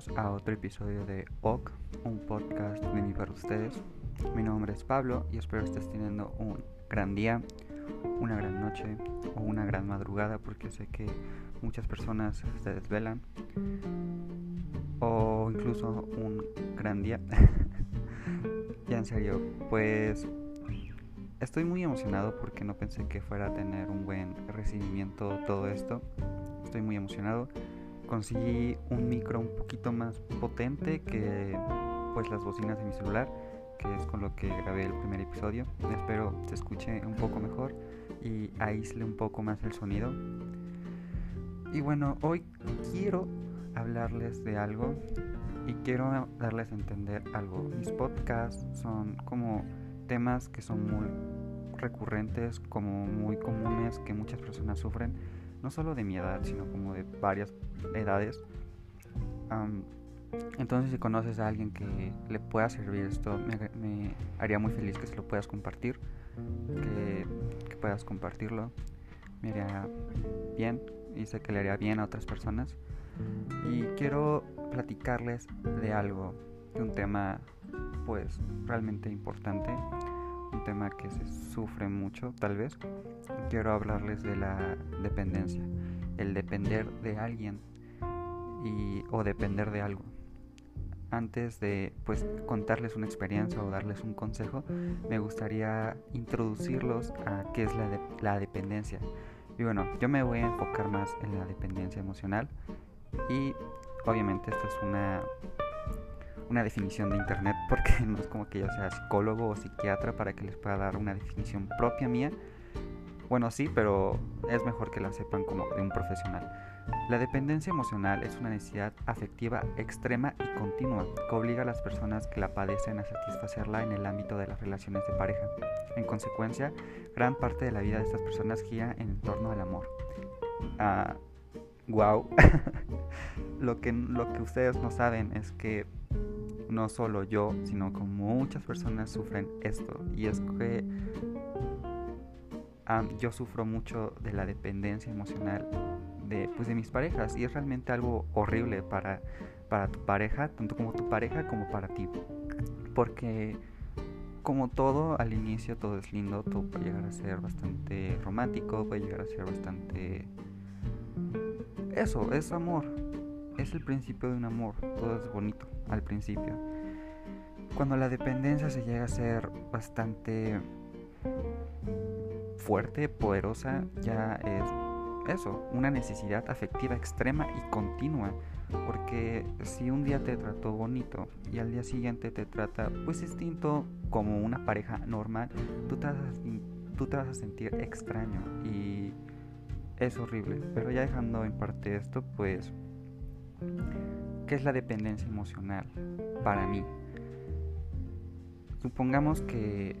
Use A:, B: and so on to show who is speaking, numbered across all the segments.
A: bienvenidos a otro episodio de OC, un podcast de mí para ustedes. Mi nombre es Pablo y espero estés teniendo un gran día, una gran noche o una gran madrugada porque sé que muchas personas se desvelan o incluso un gran día. ya en serio, pues estoy muy emocionado porque no pensé que fuera a tener un buen recibimiento todo esto. Estoy muy emocionado conseguí un micro un poquito más potente que pues las bocinas de mi celular, que es con lo que grabé el primer episodio. Espero se escuche un poco mejor y aísle un poco más el sonido. Y bueno, hoy quiero hablarles de algo y quiero darles a entender algo. Mis podcasts son como temas que son muy recurrentes, como muy comunes, que muchas personas sufren no solo de mi edad, sino como de varias edades. entonces si conoces a alguien que le pueda servir esto, me, haría muy feliz que se lo puedas compartir, que, puedas compartirlo. Me haría bien y sé que le haría bien a otras personas. Y quiero platicarles de algo, de un tema pues realmente importante un tema que se sufre mucho tal vez, quiero hablarles de la dependencia, el depender de alguien y, o depender de algo. Antes de pues contarles una experiencia o darles un consejo, me gustaría introducirlos a qué es la, la dependencia. Y bueno, yo me voy a enfocar más en la dependencia emocional y obviamente esta es una una definición de internet porque no es como que yo sea psicólogo o psiquiatra para que les pueda dar una definición propia mía. Bueno, sí, pero es mejor que la sepan como de un profesional. La dependencia emocional es una necesidad afectiva extrema y continua que obliga a las personas que la padecen a satisfacerla en el ámbito de las relaciones de pareja. En consecuencia, gran parte de la vida de estas personas gira en torno al amor. Ah, wow. lo, que, lo que ustedes no saben es que no solo yo, sino como muchas personas sufren esto. Y es que yo sufro mucho de la dependencia emocional de, pues, de mis parejas. Y es realmente algo horrible para, para tu pareja, tanto como tu pareja como para ti. Porque como todo, al inicio todo es lindo, todo puede llegar a ser bastante romántico, puede llegar a ser bastante... Eso, es amor, es el principio de un amor, todo es bonito al principio. Cuando la dependencia se llega a ser bastante fuerte, poderosa, ya es eso, una necesidad afectiva extrema y continua. Porque si un día te trató bonito y al día siguiente te trata pues distinto como una pareja normal, tú te vas a, tú te vas a sentir extraño y es horrible. Pero ya dejando en parte esto, pues ¿Qué es la dependencia emocional para mí? Supongamos que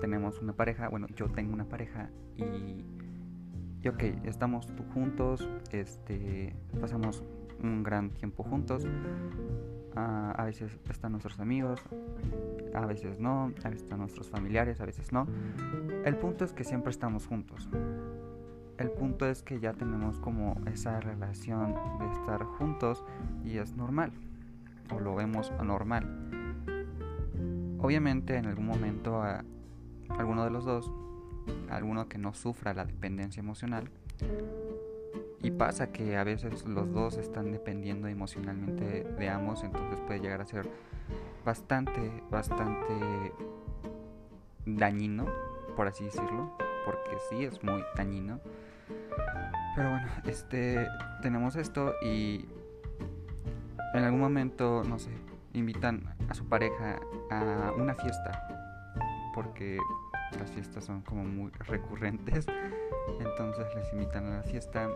A: tenemos una pareja, bueno, yo tengo una pareja y, y ok, estamos juntos, este, pasamos un gran tiempo juntos, a, a veces están nuestros amigos, a veces no, a veces están nuestros familiares, a veces no. El punto es que siempre estamos juntos el punto es que ya tenemos como esa relación de estar juntos y es normal o lo vemos anormal. Obviamente en algún momento a alguno de los dos, alguno que no sufra la dependencia emocional, y pasa que a veces los dos están dependiendo emocionalmente de ambos, entonces puede llegar a ser bastante, bastante dañino, por así decirlo, porque sí es muy dañino pero bueno, este tenemos esto y en algún momento, no sé, invitan a su pareja a una fiesta porque las fiestas son como muy recurrentes. Entonces les invitan a la fiesta.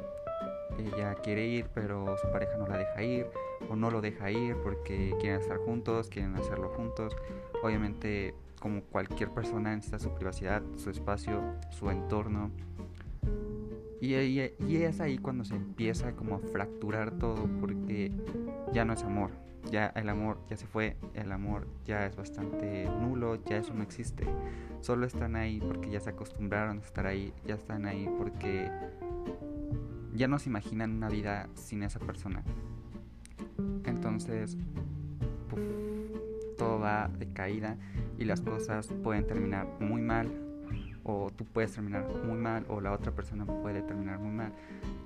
A: Ella quiere ir, pero su pareja no la deja ir o no lo deja ir porque quieren estar juntos, quieren hacerlo juntos. Obviamente, como cualquier persona necesita su privacidad, su espacio, su entorno. Y, es ahí cuando se empieza como a fracturar todo porque ya no es amor. Ya el amor ya se fue, el amor ya es bastante nulo, ya eso no existe. Solo están ahí porque ya se acostumbraron a estar ahí, ya están ahí porque ya no se imaginan una vida sin esa persona. Entonces, todo va de caída y las cosas pueden terminar muy mal o tú puedes terminar muy mal o la otra persona puede terminar muy mal.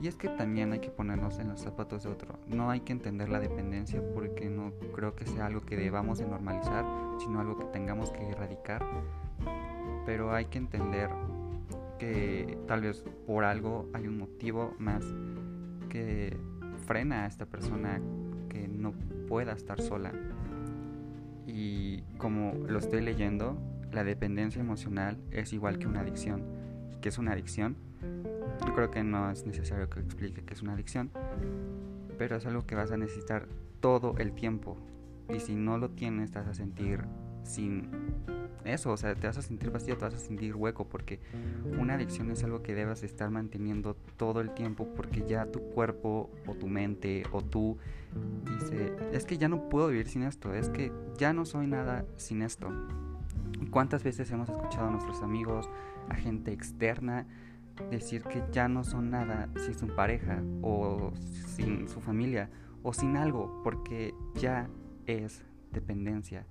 A: Y es que también hay que ponernos en los zapatos de otro. No hay que entender la dependencia porque no creo que sea algo que debamos de normalizar, sino algo que tengamos que erradicar. Pero hay que entender que tal vez por algo hay un motivo más que frena a esta persona que no pueda estar sola. Y como lo estoy leyendo, la dependencia emocional es igual que una adicción. ¿Qué es una adicción? Yo creo que no es necesario que explique qué es una adicción, pero es algo que vas a necesitar todo el tiempo. Y si no lo tienes, te vas a sentir sin eso, o sea, te vas a sentir vacío, te vas a sentir hueco, porque una adicción es algo que debes estar manteniendo todo el tiempo, porque ya tu cuerpo o tu mente o tú dice, es que ya no puedo vivir sin esto, es que ya no soy nada sin esto. ¿Cuántas veces hemos escuchado a nuestros amigos, a gente externa, decir que ya no son nada sin su pareja o sin su familia o sin algo porque ya es dependencia?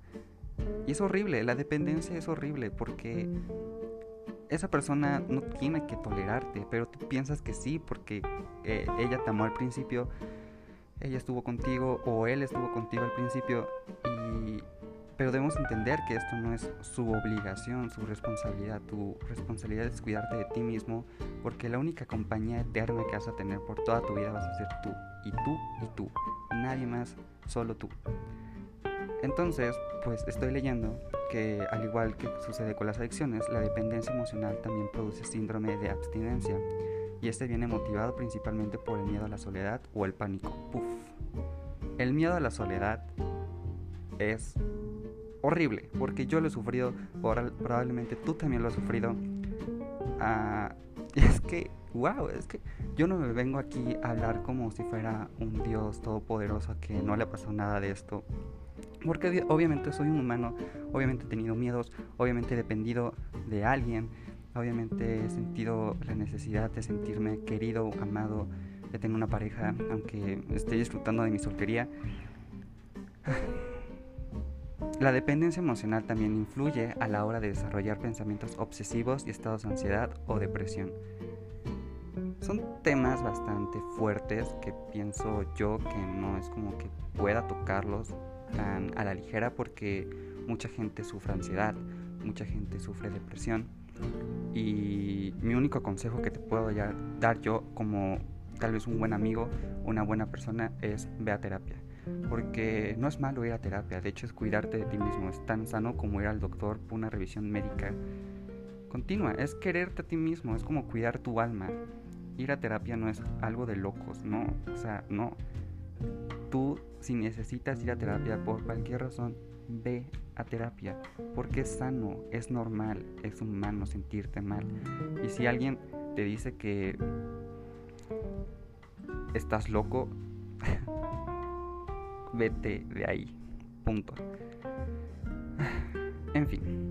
A: Y es horrible, la dependencia es horrible porque esa persona no tiene que tolerarte, pero tú piensas que sí porque eh, ella te amó al principio, ella estuvo contigo o él estuvo contigo al principio y pero debemos entender que esto no es su obligación, su responsabilidad. Tu responsabilidad es cuidarte de ti mismo, porque la única compañía eterna que vas a tener por toda tu vida vas a ser tú, y tú, y tú. Nadie más, solo tú. Entonces, pues estoy leyendo que al igual que sucede con las adicciones, la dependencia emocional también produce síndrome de abstinencia. Y este viene motivado principalmente por el miedo a la soledad o el pánico. Puf. El miedo a la soledad es horrible, porque yo lo he sufrido, probablemente tú también lo has sufrido. Ah, es que, wow, es que yo no me vengo aquí a hablar como si fuera un Dios todopoderoso que no le ha pasado nada de esto. Porque obviamente soy un humano, obviamente he tenido miedos, obviamente he dependido de alguien, obviamente he sentido la necesidad de sentirme querido, amado, de tener una pareja, aunque esté disfrutando de mi soltería. La dependencia emocional también influye a la hora de desarrollar pensamientos obsesivos y estados de ansiedad o depresión. Son temas bastante fuertes que pienso yo que no es como que pueda tocarlos tan a la ligera porque mucha gente sufre ansiedad, mucha gente sufre depresión y mi único consejo que te puedo dar yo como tal vez un buen amigo, una buena persona es ve a terapia porque no es malo ir a terapia, de hecho es cuidarte de ti mismo, es tan sano como ir al doctor por una revisión médica continua, es quererte a ti mismo, es como cuidar tu alma. Ir a terapia no es algo de locos, no, o sea, no. Tú si necesitas ir a terapia por cualquier razón, ve a terapia, porque es sano, es normal, es humano sentirte mal. Y si alguien te dice que estás loco, vete de ahí. Punto. En fin.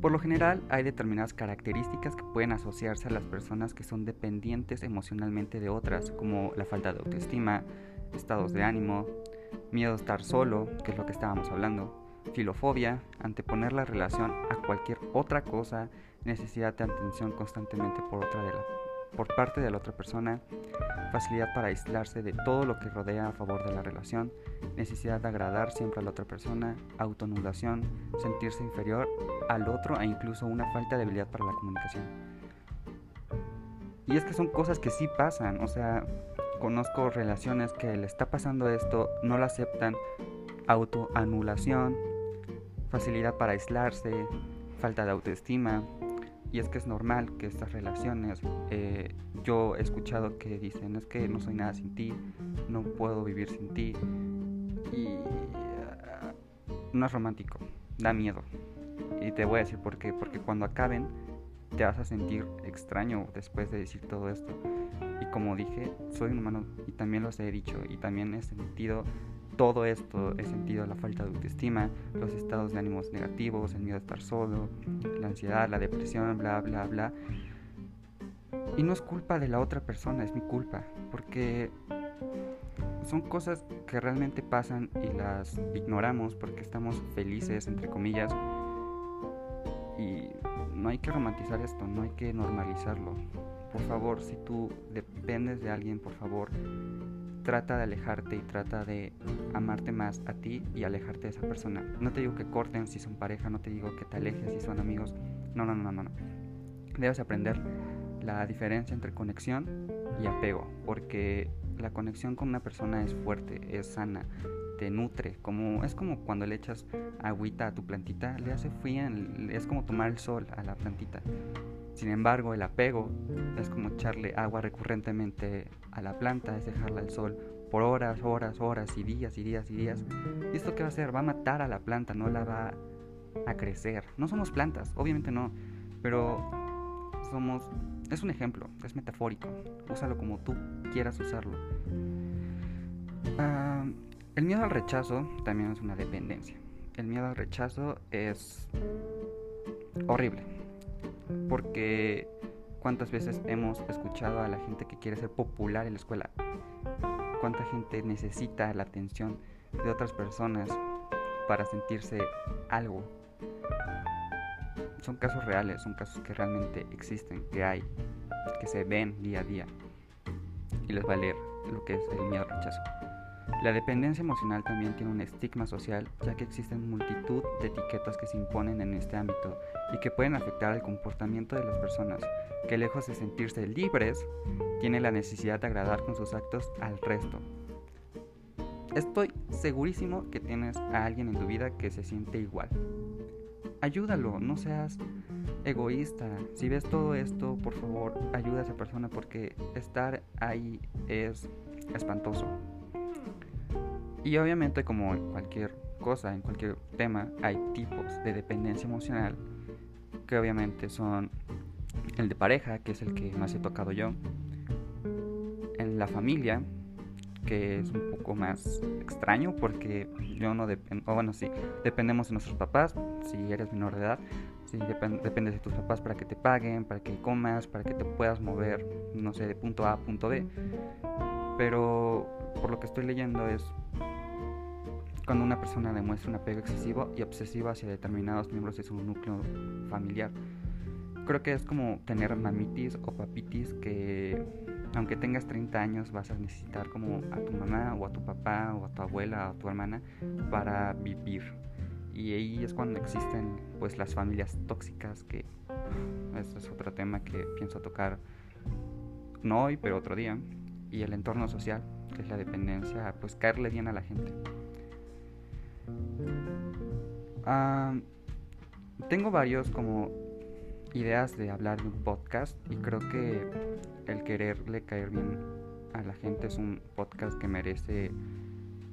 A: Por lo general hay determinadas características que pueden asociarse a las personas que son dependientes emocionalmente de otras, como la falta de autoestima, estados de ánimo, miedo a estar solo, que es lo que estábamos hablando, filofobia, anteponer la relación a cualquier otra cosa, necesidad de atención constantemente por otra de la por parte de la otra persona, facilidad para aislarse de todo lo que rodea a favor de la relación, necesidad de agradar siempre a la otra persona, autoanulación, sentirse inferior al otro e incluso una falta de habilidad para la comunicación. Y es que son cosas que sí pasan, o sea, conozco relaciones que le está pasando esto, no lo aceptan, autoanulación, facilidad para aislarse, falta de autoestima, y es que es normal que estas relaciones, eh, yo he escuchado que dicen, es que no soy nada sin ti, no puedo vivir sin ti. Y ah, no es romántico, da miedo. Y te voy a decir por qué. Porque cuando acaben, te vas a sentir extraño después de decir todo esto. Y como dije, soy un humano y también los he dicho y también he sentido todo esto he sentido la falta de autoestima, los estados de ánimos negativos, el miedo a estar solo, la ansiedad, la depresión, bla, bla, bla. Y no es culpa de la otra persona, es mi culpa, porque son cosas que realmente pasan y las ignoramos porque estamos felices, entre comillas. Y no hay que romantizar esto, no hay que normalizarlo. Por favor, si tú dependes de alguien, por favor, trata de alejarte y trata de amarte más a ti y alejarte de esa persona. No te digo que corten si son pareja, no te digo que te alejes si son amigos. No, no, no, no, no. Debes aprender la diferencia entre conexión y apego, porque la conexión con una persona es fuerte, es sana, te nutre, como es como cuando le echas agüita a tu plantita, le hace fría, es como tomar el sol a la plantita. Sin embargo, el apego es como echarle agua recurrentemente a la planta, es dejarla al sol por horas, horas, horas y días y días y días. ¿Y esto qué va a hacer? Va a matar a la planta, no la va a crecer. No somos plantas, obviamente no, pero somos es un ejemplo, es metafórico. Úsalo como tú quieras usarlo. Ah, el miedo al rechazo también es una dependencia. El miedo al rechazo es horrible. Porque cuántas veces hemos escuchado a la gente que quiere ser popular en la escuela. Cuánta gente necesita la atención de otras personas para sentirse algo son casos reales, son casos que realmente existen, que hay, que se ven día a día. Y les va a leer lo que es el miedo al rechazo. La dependencia emocional también tiene un estigma social, ya que existen multitud de etiquetas que se imponen en este ámbito y que pueden afectar el comportamiento de las personas, que lejos de sentirse libres, tienen la necesidad de agradar con sus actos al resto. Estoy segurísimo que tienes a alguien en tu vida que se siente igual ayúdalo, no seas egoísta. Si ves todo esto, por favor, ayuda a esa persona porque estar ahí es espantoso. Y obviamente como en cualquier cosa, en cualquier tema, hay tipos de dependencia emocional que obviamente son el de pareja, que es el que más he tocado yo, en la familia, que es un poco más extraño porque yo no dependo, o bueno, sí, dependemos de nuestros papás, si eres menor de edad, si dependes de tus papás para que te paguen, para que comas, para que te puedas mover, no sé, de punto A a punto B. Pero por lo que estoy leyendo es cuando una persona demuestra un apego excesivo y obsesivo hacia determinados miembros de su núcleo familiar. Creo que es como tener mamitis o papitis que aunque tengas 30 años vas a necesitar como a tu mamá o a tu papá o a tu abuela o a tu hermana para vivir. Y ahí es cuando existen pues las familias tóxicas que este es otro tema que pienso tocar no hoy pero otro día y el entorno social que es la dependencia pues caerle bien a la gente. Ah, tengo varios como ideas de hablar de un podcast y creo que el quererle caer bien a la gente es un podcast que merece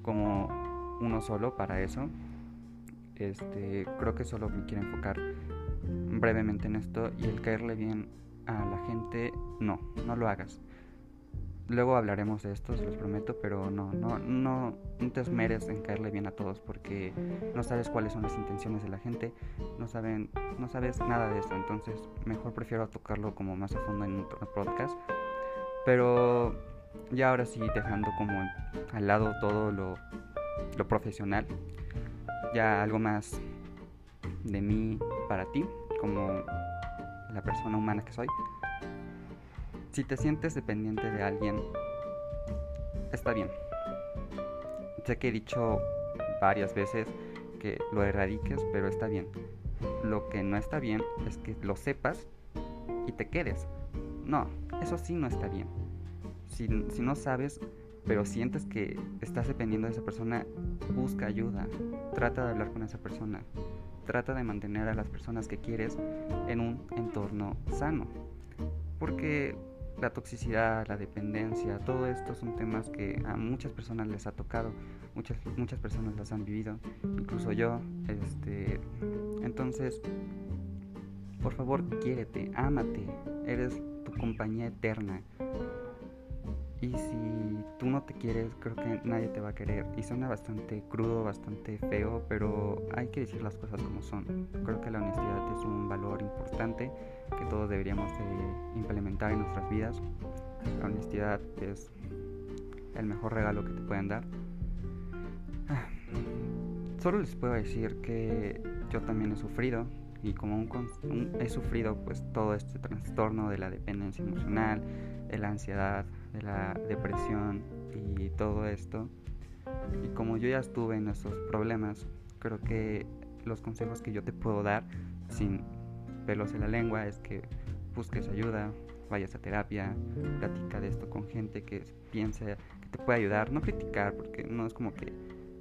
A: como uno solo para eso. Este, creo que solo me quiero enfocar brevemente en esto y el caerle bien a la gente, no, no lo hagas. Luego hablaremos de esto, se los prometo, pero no, no, no, no te esmeres en caerle bien a todos porque no sabes cuáles son las intenciones de la gente, no saben, no sabes nada de esto, entonces mejor prefiero tocarlo como más a fondo en otro podcast. Pero ya ahora sí dejando como al lado todo lo, lo profesional, ya algo más de mí para ti, como la persona humana que soy. Si te sientes dependiente de alguien, está bien. Sé que he dicho varias veces que lo erradiques, pero está bien. Lo que no está bien es que lo sepas y te quedes. No, eso sí no está bien. Si, no sabes, pero sientes que estás dependiendo de esa persona, busca ayuda. Trata de hablar con esa persona. Trata de mantener a las personas que quieres en un entorno sano. Porque la toxicidad, la dependencia, todo esto son temas que a muchas personas les ha tocado, muchas, muchas personas las han vivido, incluso yo. Este, entonces, por favor, quiérete, ámate, eres tu compañía eterna. Y si tú no te quieres, creo que nadie te va a querer. Y suena bastante crudo, bastante feo, pero hay que decir las cosas como son. Creo que la honestidad es un valor importante que todos deberíamos de implementar en nuestras vidas. La honestidad es el mejor regalo que te pueden dar. Ah, solo les puedo decir que yo también he sufrido y como un, he sufrido pues todo este trastorno de la dependencia emocional, de la ansiedad, de la depresión y todo esto. Y como yo ya estuve en esos problemas, creo que los consejos que yo te puedo dar sin pelos en la lengua es que busques ayuda, vayas a terapia, platica de esto con gente que piense que te puede ayudar, no criticar, porque no es como que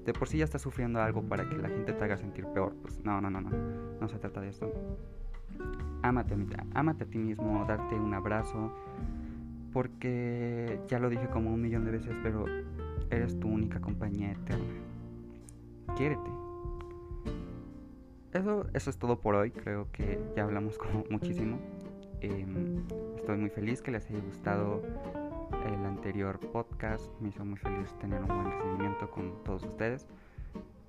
A: de por sí ya estás sufriendo algo para que la gente te haga sentir peor, pues no, no, no, no, no se trata de esto. Ámate, a ti mismo, darte un abrazo, porque ya lo dije como un millón de veces, pero eres tu única compañía eterna. Quiérete. Eso, eso es todo por hoy, creo que ya hablamos como muchísimo. Em, estoy muy feliz que les haya gustado el anterior podcast. Me hizo muy feliz tener un buen recibimiento con todos ustedes.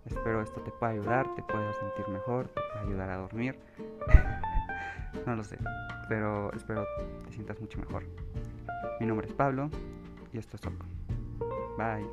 A: Espero esto te pueda ayudar, te pueda sentir mejor, te pueda ayudar a dormir. no lo sé, pero espero te sientas mucho mejor. Mi nombre es Pablo y esto es Soco. Bye.